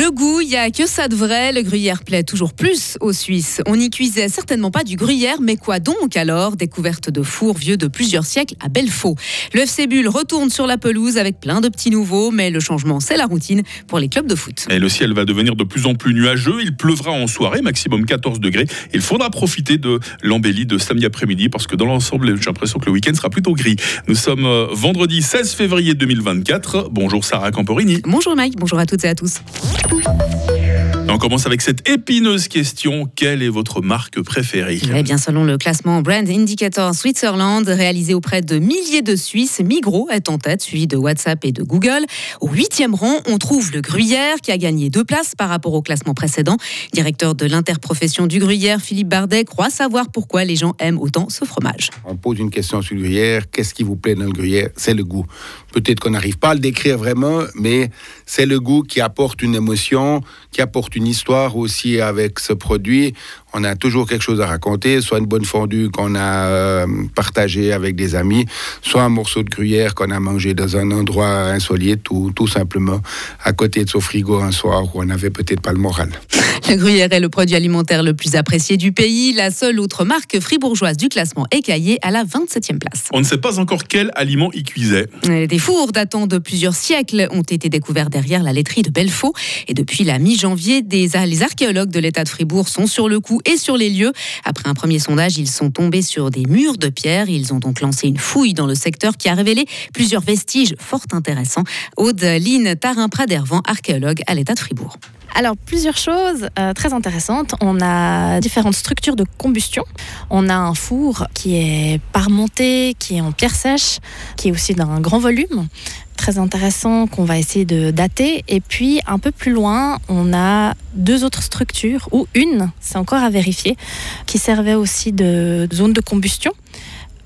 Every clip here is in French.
Le goût, il n'y a que ça de vrai. Le gruyère plaît toujours plus aux Suisses. On n'y cuisait certainement pas du gruyère, mais quoi donc alors? Découverte de fours vieux de plusieurs siècles à Belfaux. Le FC Bulle retourne sur la pelouse avec plein de petits nouveaux, mais le changement, c'est la routine pour les clubs de foot. Et le ciel va devenir de plus en plus nuageux. Il pleuvra en soirée, maximum 14 degrés. Il faudra profiter de l'embellie de samedi après-midi parce que dans l'ensemble, j'ai l'impression que le week-end sera plutôt gris. Nous sommes euh, vendredi 16 février 2024. Bonjour Sarah Camporini. Bonjour Mike, bonjour à toutes et à tous. Thank you. On commence avec cette épineuse question. Quelle est votre marque préférée? Eh bien, selon le classement Brand Indicator Switzerland, réalisé auprès de milliers de Suisses, Migros est en tête, suivi de WhatsApp et de Google. Au huitième rang, on trouve le Gruyère, qui a gagné deux places par rapport au classement précédent. Directeur de l'interprofession du Gruyère, Philippe Bardet, croit savoir pourquoi les gens aiment autant ce fromage. On pose une question sur le Gruyère. Qu'est-ce qui vous plaît dans le Gruyère? C'est le goût. Peut-être qu'on n'arrive pas à le décrire vraiment, mais c'est le goût qui apporte une émotion, qui apporte une histoire aussi avec ce produit. On a toujours quelque chose à raconter, soit une bonne fondue qu'on a euh, partagée avec des amis, soit un morceau de gruyère qu'on a mangé dans un endroit insolite ou tout simplement à côté de son frigo un soir où on n'avait peut-être pas le moral. Le gruyère est le produit alimentaire le plus apprécié du pays. La seule autre marque fribourgeoise du classement est Caillé à la 27e place. On ne sait pas encore quel aliment y cuisait. Des fours datant de plusieurs siècles ont été découverts derrière la laiterie de Belfaux. Et depuis la mi-janvier, les archéologues de l'État de Fribourg sont sur le coup et sur les lieux. Après un premier sondage, ils sont tombés sur des murs de pierre. Ils ont donc lancé une fouille dans le secteur qui a révélé plusieurs vestiges fort intéressants. Aude Line Tarin-Pradervan, archéologue à l'État de Fribourg. Alors, plusieurs choses euh, très intéressantes. On a différentes structures de combustion. On a un four qui est parmonté, qui est en pierre sèche, qui est aussi d'un grand volume. Intéressant qu'on va essayer de dater. Et puis, un peu plus loin, on a deux autres structures, ou une, c'est encore à vérifier, qui servait aussi de zone de combustion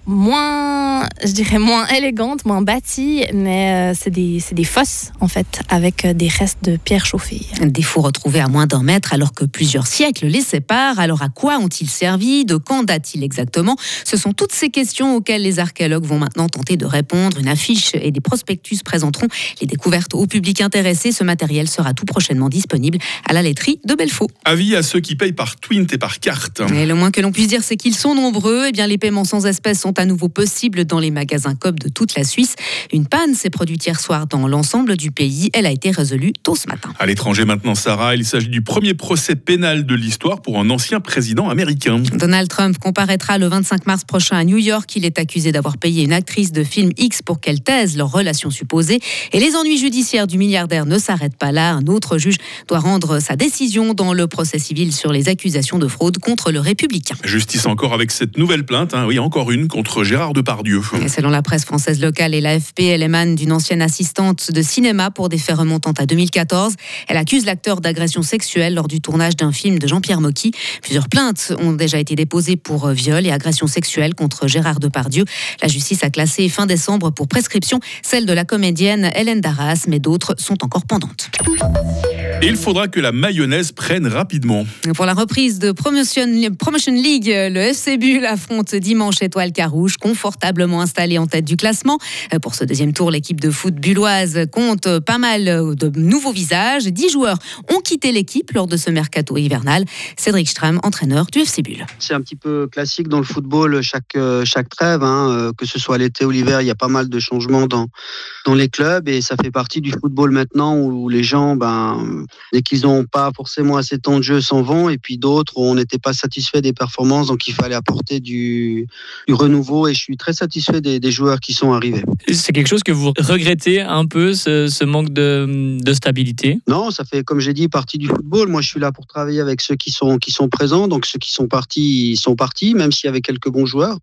moins, je dirais moins élégante, moins bâtie, mais euh, c'est des, des, fosses en fait, avec euh, des restes de pierres chauffées. Des fours retrouvés à moins d'un mètre alors que plusieurs siècles les séparent. Alors à quoi ont-ils servi? De quand date-t-il exactement? Ce sont toutes ces questions auxquelles les archéologues vont maintenant tenter de répondre. Une affiche et des prospectus présenteront les découvertes au public intéressé. Ce matériel sera tout prochainement disponible à la laiterie de Belfaux. Avis à ceux qui payent par Twint et par carte. Et le moins que l'on puisse dire, c'est qu'ils sont nombreux. Et eh bien, les paiements sans espèces sont à nouveau possible dans les magasins COP de toute la Suisse. Une panne s'est produite hier soir dans l'ensemble du pays. Elle a été résolue tôt ce matin. À l'étranger maintenant, Sarah, il s'agit du premier procès pénal de l'histoire pour un ancien président américain. Donald Trump comparaîtra le 25 mars prochain à New York. Il est accusé d'avoir payé une actrice de film X pour qu'elle taise leur relation supposée. Et les ennuis judiciaires du milliardaire ne s'arrêtent pas là. Un autre juge doit rendre sa décision dans le procès civil sur les accusations de fraude contre le républicain. Justice encore avec cette nouvelle plainte, hein. oui, encore une contre Gérard Depardieu. Selon la presse française locale et l'AFP, elle émane d'une ancienne assistante de cinéma pour des faits remontant à 2014. Elle accuse l'acteur d'agression sexuelle lors du tournage d'un film de Jean-Pierre Mocky. Plusieurs plaintes ont déjà été déposées pour viol et agression sexuelle contre Gérard Depardieu. La justice a classé fin décembre pour prescription celle de la comédienne Hélène Darras, mais d'autres sont encore pendantes il faudra que la mayonnaise prenne rapidement. Pour la reprise de Promotion, Promotion League, le FC Bull affronte dimanche Étoile Carouge, confortablement installé en tête du classement. Pour ce deuxième tour, l'équipe de foot bulloise compte pas mal de nouveaux visages. Dix joueurs ont quitté l'équipe lors de ce mercato hivernal. Cédric Stram, entraîneur du FC Bull. C'est un petit peu classique dans le football, chaque, chaque trêve, hein, que ce soit l'été ou l'hiver, il y a pas mal de changements dans, dans les clubs et ça fait partie du football maintenant où les gens, ben, dès qu'ils n'ont pas forcément assez de temps de jeu, s'en vont. Et puis d'autres, on n'était pas satisfait des performances, donc il fallait apporter du, renouveau. Et je suis très satisfait des, joueurs qui sont arrivés. C'est quelque chose que vous regrettez un peu, ce, manque de, stabilité? Non, ça fait, comme j'ai dit, partie du football. Moi, je suis là pour travailler avec ceux qui sont, qui sont présents. Donc ceux qui sont partis, sont partis, même s'il y avait quelques bons joueurs,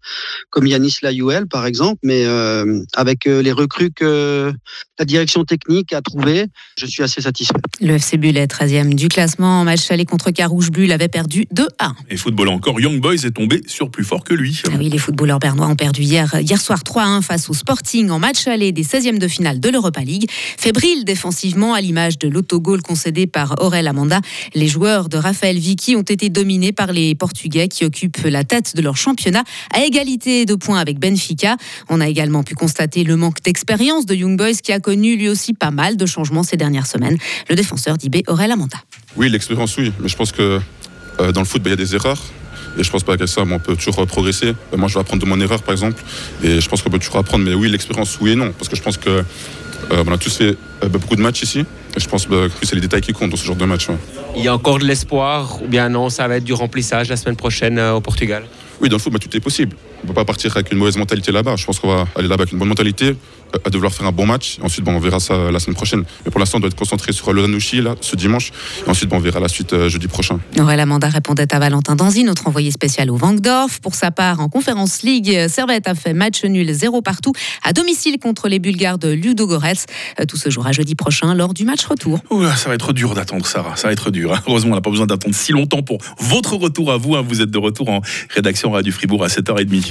comme Yanis Layouel, par exemple. Mais euh, avec euh, les recrues que la direction technique a trouvées, je suis assez satisfait. Le FC Bull est 13e du classement. En match aller contre Carouge Bull avait perdu 2 1. Et football encore, Young Boys est tombé sur plus fort que lui. Ah oui, les footballeurs bernois ont perdu hier, hier soir 3-1 face au Sporting en match aller des 16e de finale de l'Europa League. Fébrile défensivement à l'image de l'autogol concédé par Aurel Amanda, les joueurs de Raphaël Vicky ont été dominés par les Portugais qui occupent la tête de leur championnat à égalité de points avec Benfica. On a également pu constater le manque d'expérience de Young Boys qui a connu lui aussi pas mal de changements ces dernières semaines. Le défenseur d'IB Aurel Amanda. Oui, l'expérience, oui, mais je pense que euh, dans le foot, ben, il y a des erreurs. Et je pense pas qu'à ça, on peut toujours progresser. Euh, moi, je vais apprendre de mon erreur, par exemple. Et je pense qu'on peut toujours apprendre. Mais oui, l'expérience, oui et non. Parce que je pense que euh, on a tous fait euh, beaucoup de matchs ici. Et je pense bah, que c'est les détails qui comptent dans ce genre de match. ouais. Il y a encore de l'espoir ou bien non, ça va être du remplissage la semaine prochaine euh, au Portugal? Oui, dans le foot, bah, tout est possible. On ne peut pas partir avec une mauvaise mentalité là-bas. Je pense qu'on va aller là-bas avec une bonne mentalité, euh, à devoir faire un bon match. Ensuite, bon, on verra ça la semaine prochaine. Mais pour l'instant, on doit être concentré sur le là, ce dimanche. Et ensuite, bon, on verra la suite euh, jeudi prochain. Aurel Amanda répondait à Valentin Danzy, notre envoyé spécial au Vangdorf. Pour sa part, en Conférence League, Servette a fait match nul 0 partout à domicile contre les Bulgares de Ludogorets. Euh, Tout se jouera jeudi prochain lors du match retour. Oula, ça va être dur d'attendre, Sarah. Ça va être dur. hein. Heureusement, on n'a pas besoin d'attendre si longtemps pour votre retour à vous. hein. Vous êtes de retour en rédaction Radio Fribourg à 7h30.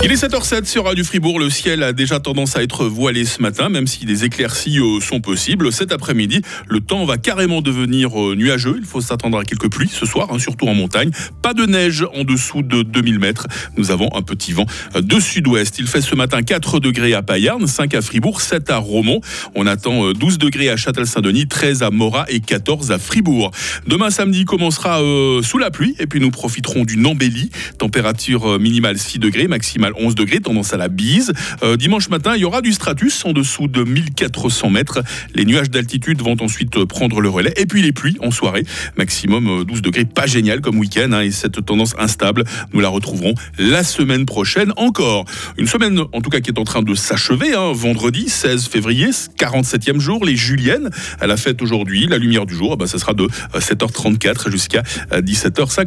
Il est 7h07 sur Radio Fribourg. Le ciel a déjà tendance à être voilé ce matin, même si des éclaircies euh, sont possibles. Cet après-midi, le temps va carrément devenir euh, nuageux. Il faut s'attendre à quelques pluies ce soir, hein, surtout en montagne. Pas de neige en dessous de 2000 mètres. Nous avons un petit vent euh, de sud-ouest. Il fait ce matin 4 degrés à Payarn, 5 à Fribourg, 7 à Romont. On attend euh, 12 degrés à Châtel-Saint-Denis, 13 à Morat et 14 à Fribourg. Demain samedi commencera sous la pluie et puis nous profiterons d'une embellie. Température minimale 6 degrés, maximale 11 degrés, tendance à la bise. Euh, dimanche matin, il y aura du stratus en dessous de 1400 mètres. Les nuages d'altitude vont ensuite euh, prendre le relais. Et puis les pluies en soirée, maximum euh, 12 degrés, pas génial comme week-end. hein, et cette tendance instable, nous la retrouverons la semaine prochaine encore. Une semaine en tout cas qui est en train de s'achever. hein, vendredi 16 février, 47e jour, les Juliennes à la fête aujourd'hui. La lumière du jour, eh ben, ça sera de euh, 7h34 jusqu'à euh, 17h50.